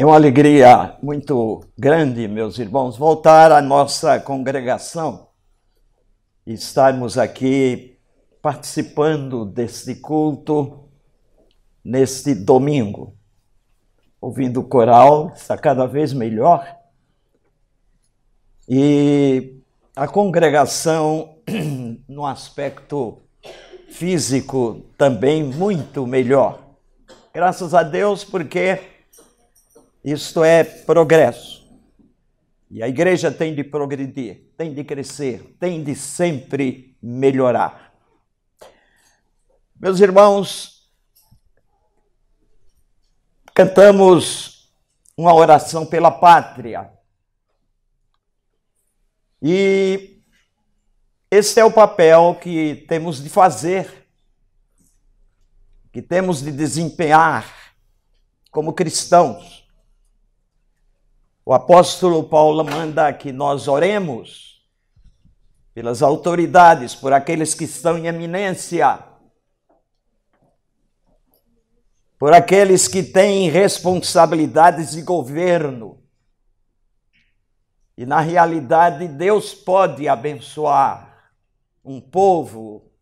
É uma alegria muito grande, meus irmãos, voltar à nossa congregação e estarmos aqui participando deste culto neste domingo. Ouvindo o coral, está cada vez melhor. E a congregação, no aspecto físico, também muito melhor. Graças a Deus, porque isto é progresso. E a igreja tem de progredir, tem de crescer, tem de sempre melhorar. Meus irmãos, cantamos uma oração pela pátria. E esse é o papel que temos de fazer, que temos de desempenhar como cristãos. O apóstolo Paulo manda que nós oremos pelas autoridades, por aqueles que estão em eminência, por aqueles que têm responsabilidades de governo. E na realidade, Deus pode abençoar um povo,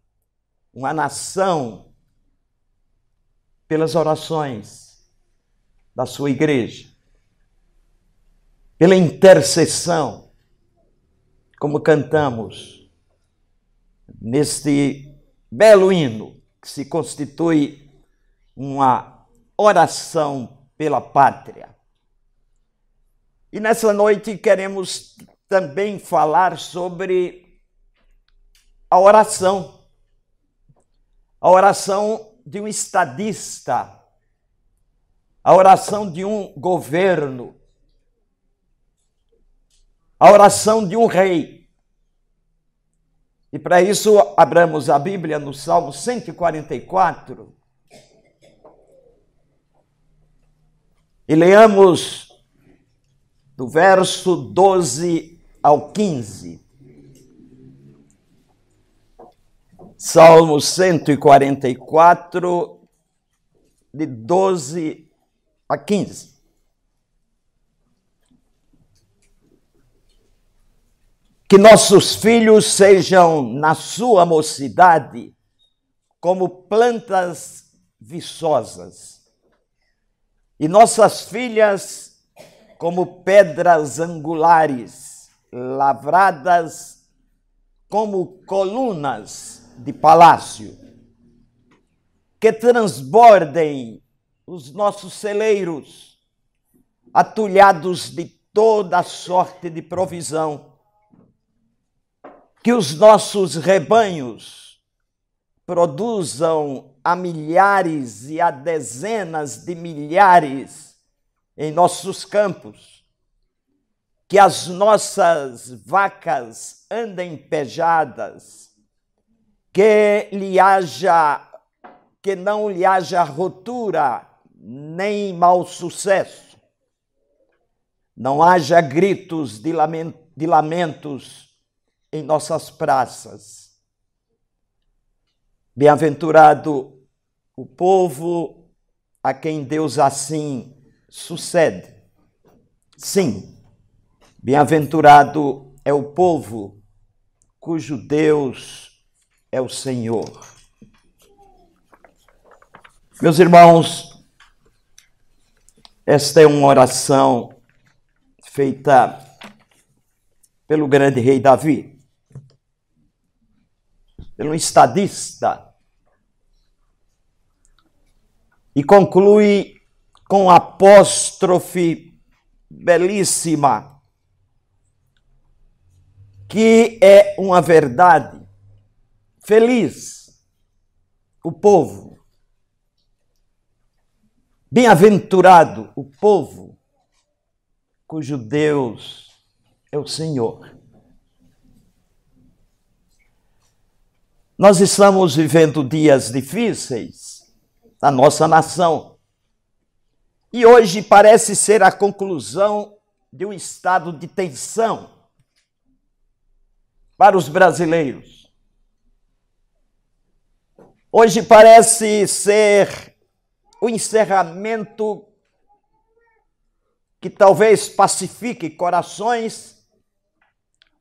uma nação, pelas orações da sua igreja pela intercessão, como cantamos neste belo hino que se constitui uma oração pela pátria. E nessa noite queremos também falar sobre a oração, a oração de um estadista, a oração de um governo, a oração de um rei. E para isso, abramos a Bíblia no Salmo 144 e leamos do verso 12 ao 15. Salmo 144, de 12 a 15. Que nossos filhos sejam, na sua mocidade, como plantas viçosas, e nossas filhas como pedras angulares, lavradas como colunas de palácio, que transbordem os nossos celeiros, atulhados de toda sorte de provisão que os nossos rebanhos produzam a milhares e a dezenas de milhares em nossos campos, que as nossas vacas andem pejadas, que lhe haja que não lhe haja rotura nem mau sucesso, não haja gritos de, lamentos em nossas praças. Bem-aventurado o povo a quem Deus assim sucede. Sim, bem-aventurado é o povo cujo Deus é o Senhor. Meus irmãos, esta é uma oração feita pelo grande rei Davi pelo estadista. E conclui com apóstrofe belíssima, que é uma verdade. Feliz o povo, bem-aventurado o povo cujo Deus é o Senhor. Nós estamos vivendo dias difíceis na nossa nação. E hoje parece ser a conclusão de um estado de tensão para os brasileiros. Hoje parece ser o encerramento que talvez pacifique corações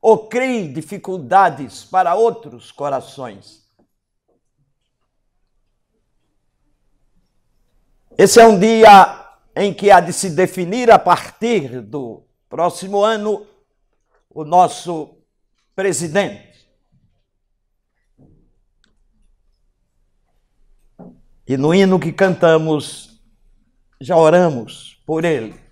ou crie dificuldades para outros corações. Esse é um dia em que há de se definir a partir do próximo ano o nosso presidente. E no hino que cantamos, já oramos por ele.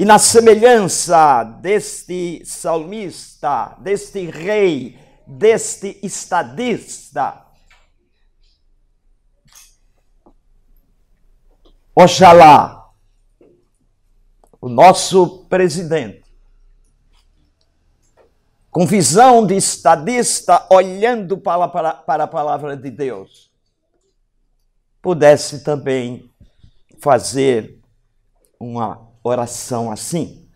E na semelhança deste salmista, deste rei, deste estadista, Oxalá o nosso presidente, com visão de estadista, olhando para, para, para a palavra de Deus, pudesse também fazer uma oração assim.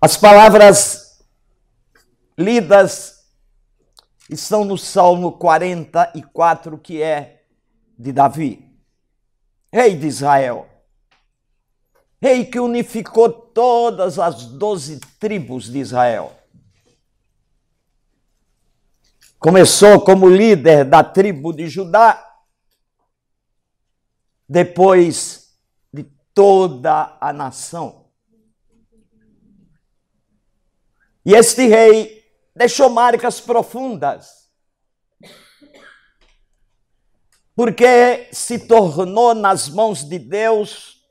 As palavras lidas estão no Salmo 44, que é de Davi rei de Israel, rei que unificou todas as doze tribos de Israel. Começou como líder da tribo de Judá, depois de toda a nação. E este rei deixou marcas profundas porque se tornou nas mãos de Deus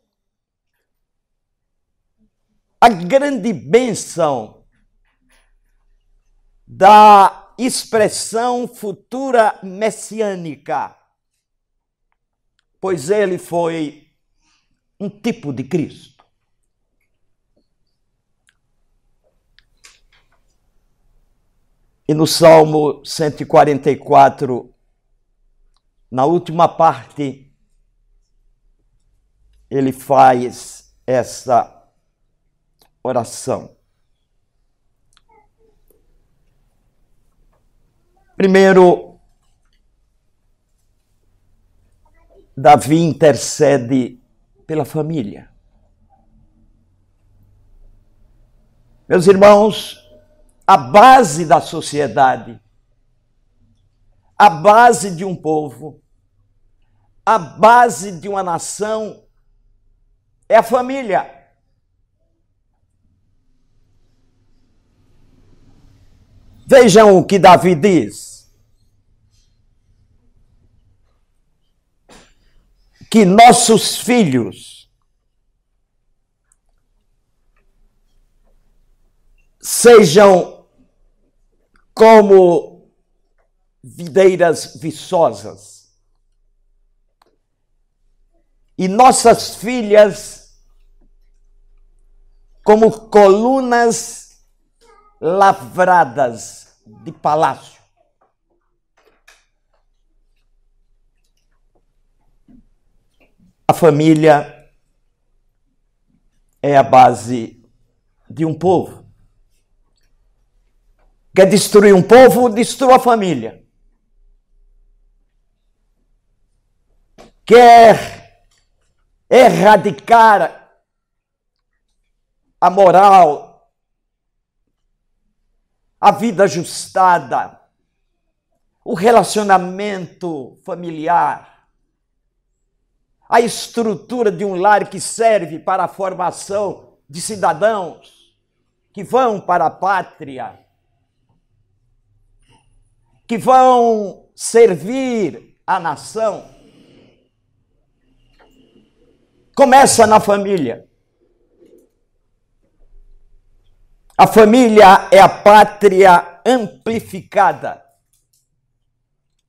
a grande bênção da expressão futura messiânica, pois ele foi um tipo de Cristo. E no Salmo 144, na última parte, ele faz essa oração. Primeiro, Davi intercede pela família. Meus irmãos, a base da sociedade, a base de um povo, a base de uma nação é a família. Vejam o que Davi diz. Que nossos filhos sejam como videiras viçosas e nossas filhas como colunas lavradas de palácio. A família é a base de um povo. Quer destruir um povo, destrua a família. Quer erradicar a moral, a vida ajustada, o relacionamento familiar, a estrutura de um lar que serve para a formação de cidadãos que vão para a pátria, que vão servir a nação. Começa na família. A família é a pátria amplificada.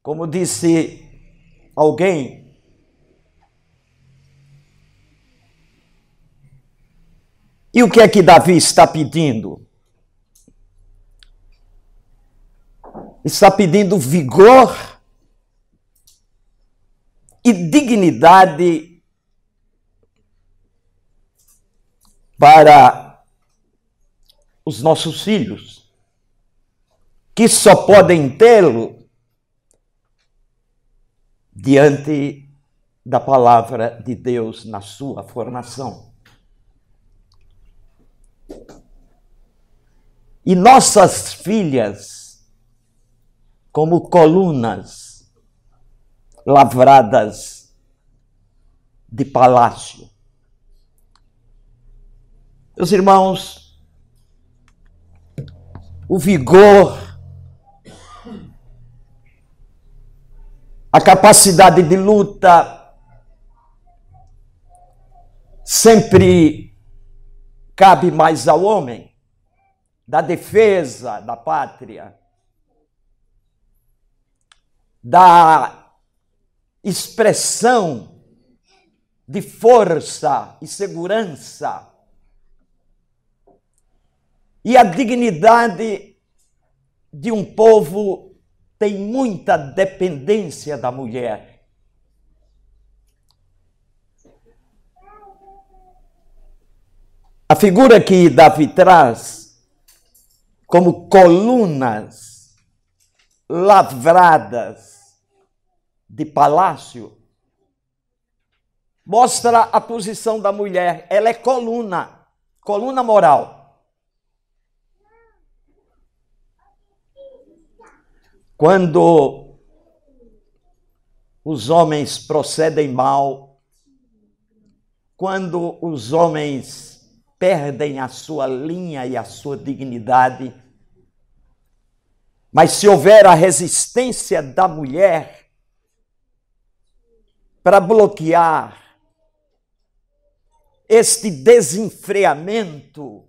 Como disse alguém, E o que é que Davi está pedindo? Está pedindo vigor e dignidade para os nossos filhos, que só podem tê-lo diante da palavra de Deus na sua formação. E nossas filhas, como colunas lavradas de palácio. Meus irmãos, o vigor, a capacidade de luta sempre cabe mais ao homem da defesa da pátria, da expressão de força e segurança e a dignidade de um povo tem muita dependência da mulher. A figura que Davi traz como colunas lavradas de palácio, mostra a posição da mulher. Ela é coluna, coluna moral. Quando os homens procedem mal, quando os homens perdem a sua linha e a sua dignidade, mas se houver a resistência da mulher para bloquear este desenfreamento,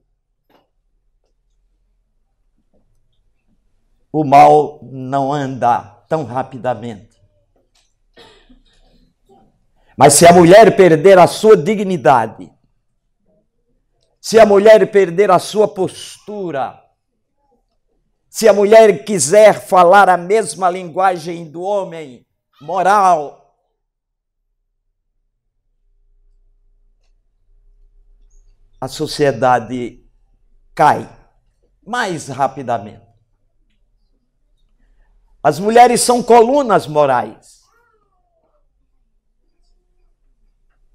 o mal não anda tão rapidamente. Mas se a mulher perder a sua dignidade, se a mulher perder a sua postura, se a mulher quiser falar a mesma linguagem do homem, moral, a sociedade cai mais rapidamente. As mulheres são colunas morais.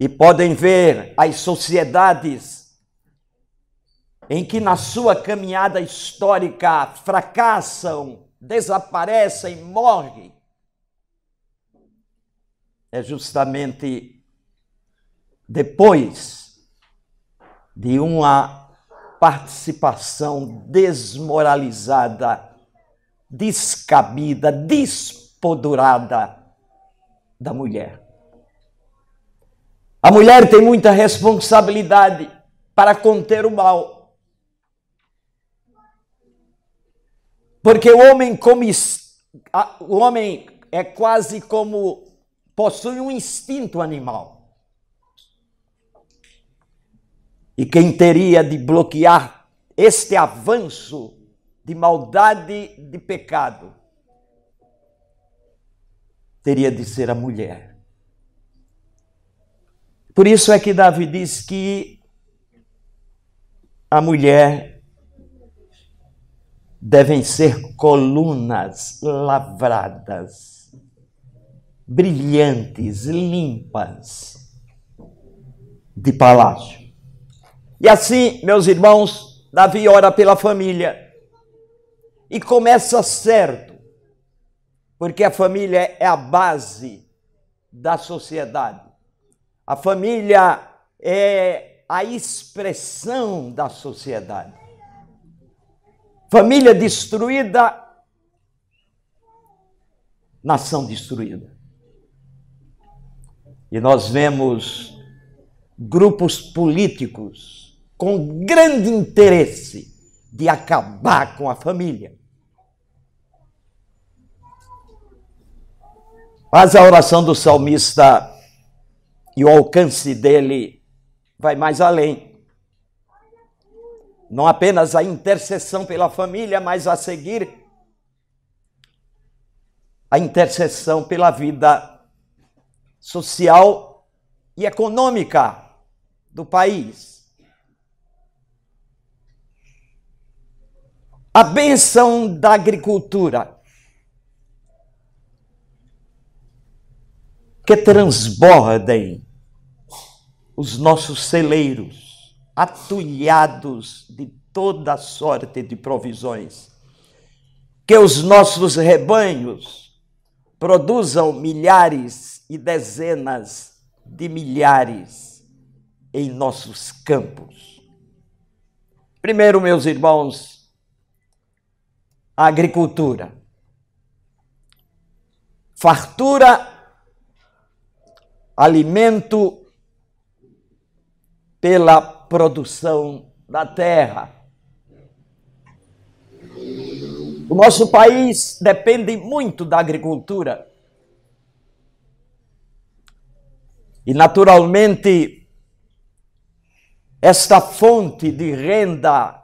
E podem ver as sociedades em que na sua caminhada histórica fracassam, desaparecem, morrem, é justamente depois de uma participação desmoralizada, descabida, despodurada da mulher. A mulher tem muita responsabilidade para conter o mal. Porque o homem come, o homem é quase como possui um instinto animal. E quem teria de bloquear este avanço de maldade, de pecado, teria de ser a mulher. Por isso é que Davi diz que a mulher devem ser colunas lavradas, brilhantes, limpas, de palácio. E assim, meus irmãos, Davi ora pela família e começa certo, porque a família é a base da sociedade. A família é a expressão da sociedade. Família destruída, nação destruída. E nós vemos grupos políticos com grande interesse de acabar com a família. Mas a oração do salmista e o alcance dele vai mais além não apenas a intercessão pela família, mas a seguir a intercessão pela vida social e econômica do país. A benção da agricultura. que transbordem os nossos celeiros, atulhados de toda sorte de provisões. Que os nossos rebanhos produzam milhares e dezenas de milhares em nossos campos. Primeiro, meus irmãos, a agricultura. Fartura, alimento pela produção da terra. O nosso país depende muito da agricultura. E, naturalmente, esta fonte de renda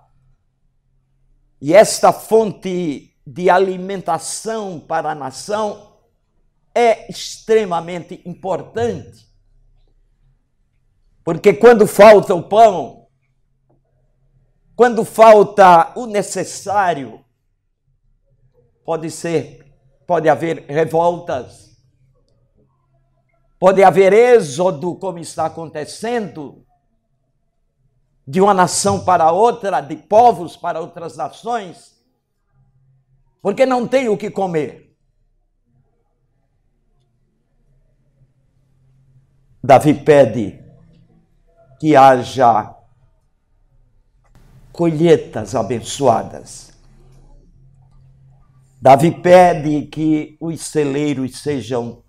e esta fonte de alimentação para a nação é extremamente importante. Porque quando falta o pão, quando falta o necessário, pode ser, pode haver revoltas, pode haver êxodo, como está acontecendo, de uma nação para outra, de povos para outras nações, porque não tem o que comer. Davi pede que haja colheitas abençoadas. Davi pede que os celeiros sejam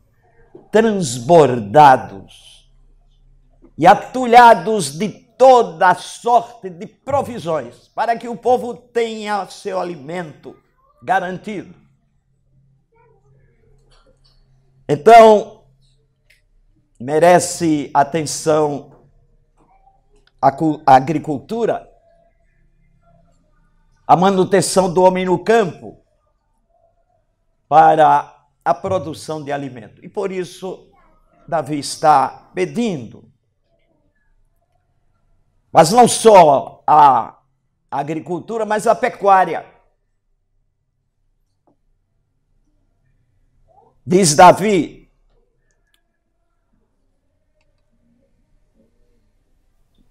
transbordados e atulhados de toda sorte de provisões, para que o povo tenha seu alimento garantido. Então, merece atenção a agricultura, a manutenção do homem no campo, para a produção de alimento. E por isso, Davi está pedindo. Mas não só a agricultura, mas a pecuária. Diz Davi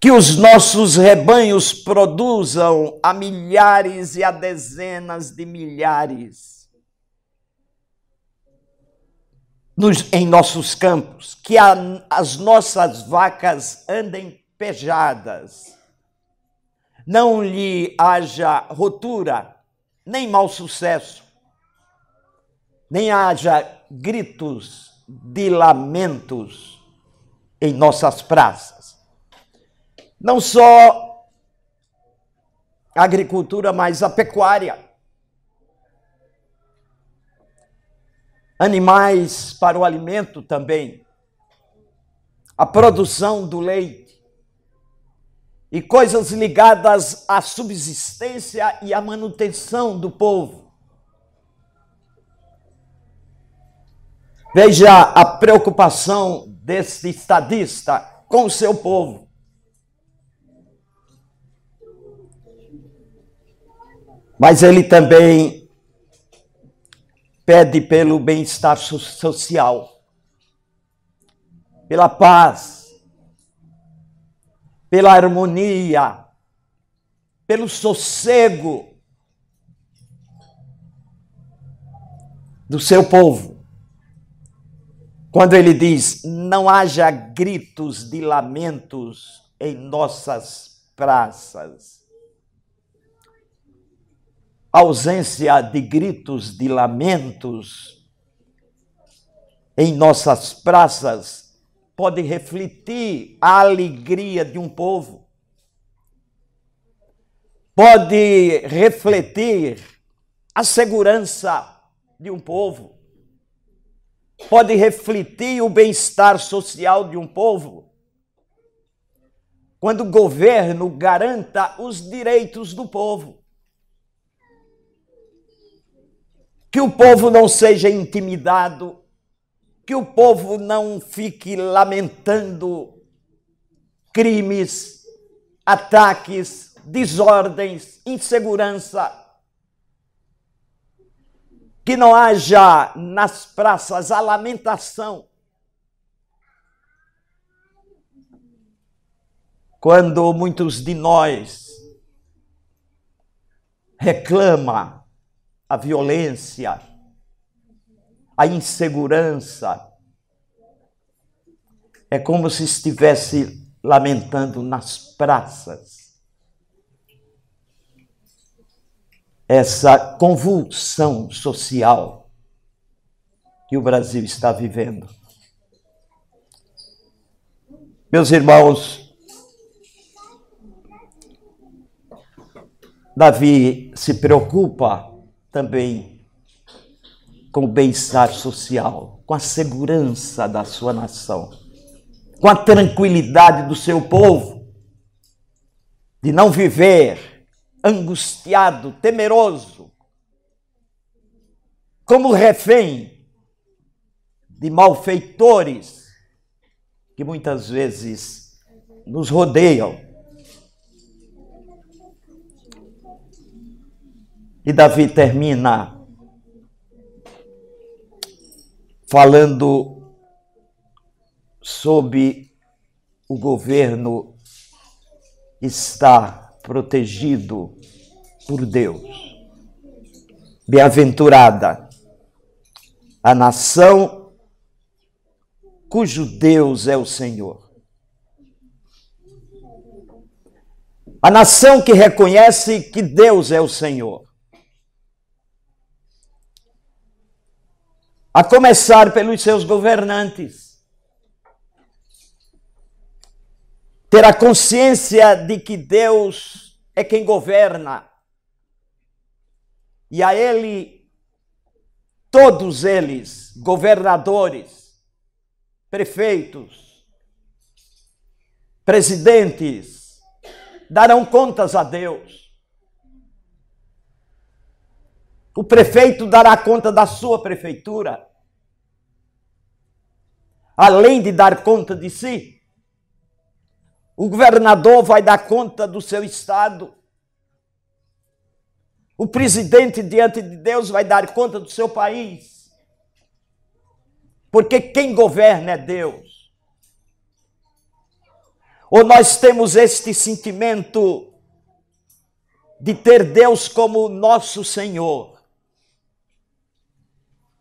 que os nossos rebanhos produzam a milhares e a dezenas de milhares nos, em nossos campos, que a, as nossas vacas andem pejadas, não lhe haja rotura, nem mau sucesso, nem haja gritos de lamentos em nossas praças. Não só a agricultura, mas a pecuária animais para o alimento também, a produção do leite e coisas ligadas à subsistência e à manutenção do povo. Veja a preocupação desse estadista com o seu povo. Mas ele também pede pelo bem-estar social, pela paz, pela harmonia, pelo sossego do seu povo. Quando ele diz: não haja gritos de lamentos em nossas praças ausência de gritos, de lamentos em nossas praças pode refletir a alegria de um povo, pode refletir a segurança de um povo, pode refletir o bem-estar social de um povo. Quando o governo garanta os direitos do povo. que o povo não seja intimidado, que o povo não fique lamentando crimes, ataques, desordens, insegurança, que não haja nas praças a lamentação. Quando muitos de nós reclama a violência, a insegurança, é como se estivesse lamentando nas praças. Essa convulsão social que o Brasil está vivendo. Meus irmãos, Davi se preocupa também com o bem-estar social, com a segurança da sua nação, com a tranquilidade do seu povo, de não viver angustiado, temeroso, como refém de malfeitores que muitas vezes nos rodeiam. E Davi termina falando sobre o governo estar protegido por Deus. Bem-aventurada a nação cujo Deus é o Senhor. A nação que reconhece que Deus é o Senhor. A começar pelos seus governantes. Ter a consciência de que Deus é quem governa. E a Ele, todos eles, governadores, prefeitos, presidentes, darão contas a Deus. O prefeito dará conta da sua prefeitura, além de dar conta de si. O governador vai dar conta do seu estado. O presidente, diante de Deus, vai dar conta do seu país porque quem governa é Deus. Ou nós temos este sentimento de ter Deus como nosso Senhor.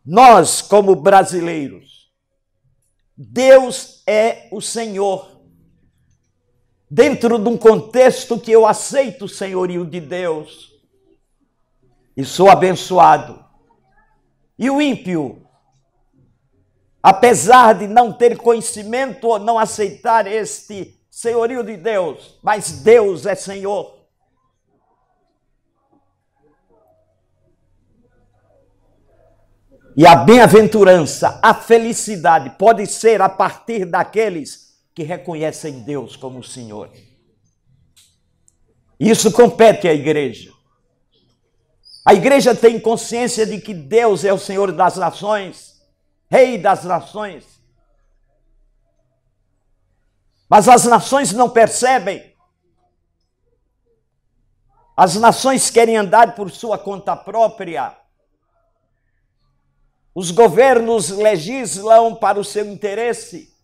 Nós, como brasileiros, Deus é o Senhor. Dentro de um contexto que eu aceito o senhorio de Deus e sou abençoado. E o ímpio apesar de não ter conhecimento ou não aceitar este senhorio de Deus, mas Deus é Senhor. E a bem-aventurança, a felicidade pode ser a partir daqueles que reconhecem Deus como Senhor. Isso compete à igreja. A igreja tem consciência de que Deus é o Senhor das nações Rei das nações. Mas as nações não percebem. As nações querem andar por sua conta própria. Os governos legislam para o seu interesse.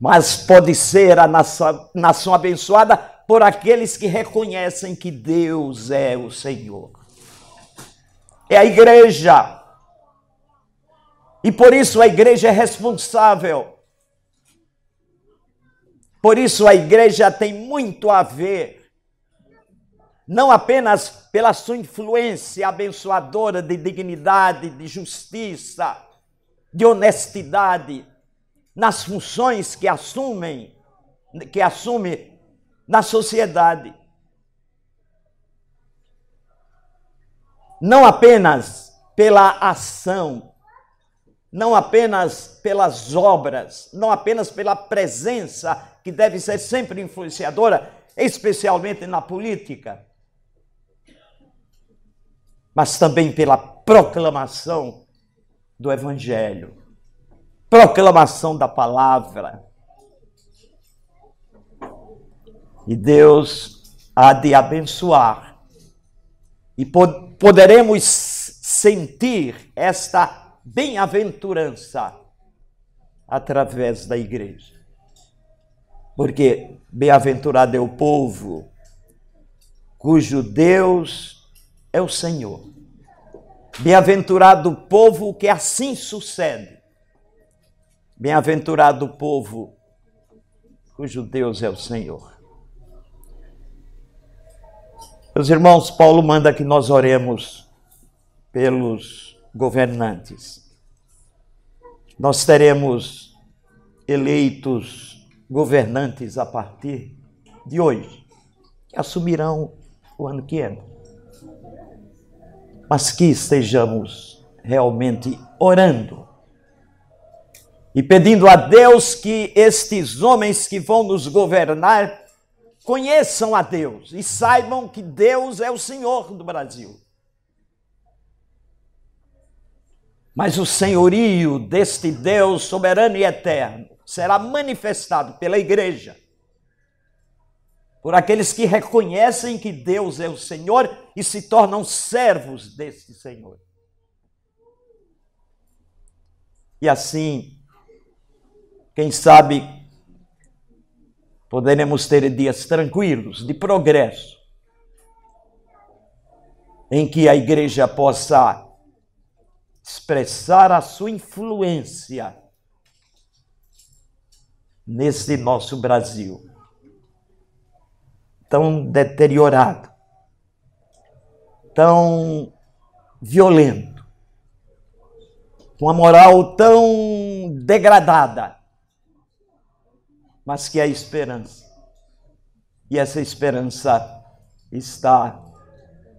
Mas pode ser a nação, nação abençoada por aqueles que reconhecem que Deus é o Senhor é a igreja. E por isso a igreja é responsável. Por isso a igreja tem muito a ver, não apenas pela sua influência abençoadora de dignidade, de justiça, de honestidade, nas funções que assumem, que assume na sociedade. Não apenas pela ação, não apenas pelas obras, não apenas pela presença, que deve ser sempre influenciadora, especialmente na política, mas também pela proclamação do Evangelho, proclamação da palavra. E Deus há de abençoar e poderemos sentir esta bem-aventurança através da igreja. Porque bem-aventurado é o povo cujo Deus é o Senhor. Bem-aventurado o povo que assim sucede. Bem-aventurado o povo cujo Deus é o Senhor. Meus irmãos, Paulo manda que nós oremos pelos governantes. Nós teremos eleitos governantes a partir de hoje, que assumirão o ano que entra. Mas que estejamos realmente orando e pedindo a Deus que estes homens que vão nos governar conheçam a Deus e saibam que Deus é o Senhor do Brasil. Mas o senhorio deste Deus soberano e eterno será manifestado pela igreja, por aqueles que reconhecem que Deus é o Senhor e se tornam servos deste Senhor. E assim, quem sabe poderemos ter dias tranquilos, de progresso, em que a igreja possa expressar a sua influência nesse nosso Brasil tão deteriorado, tão violento, com a moral tão degradada mas que é esperança. E essa esperança está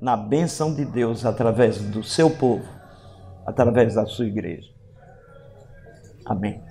na bênção de Deus através do seu povo, através da sua igreja. Amém.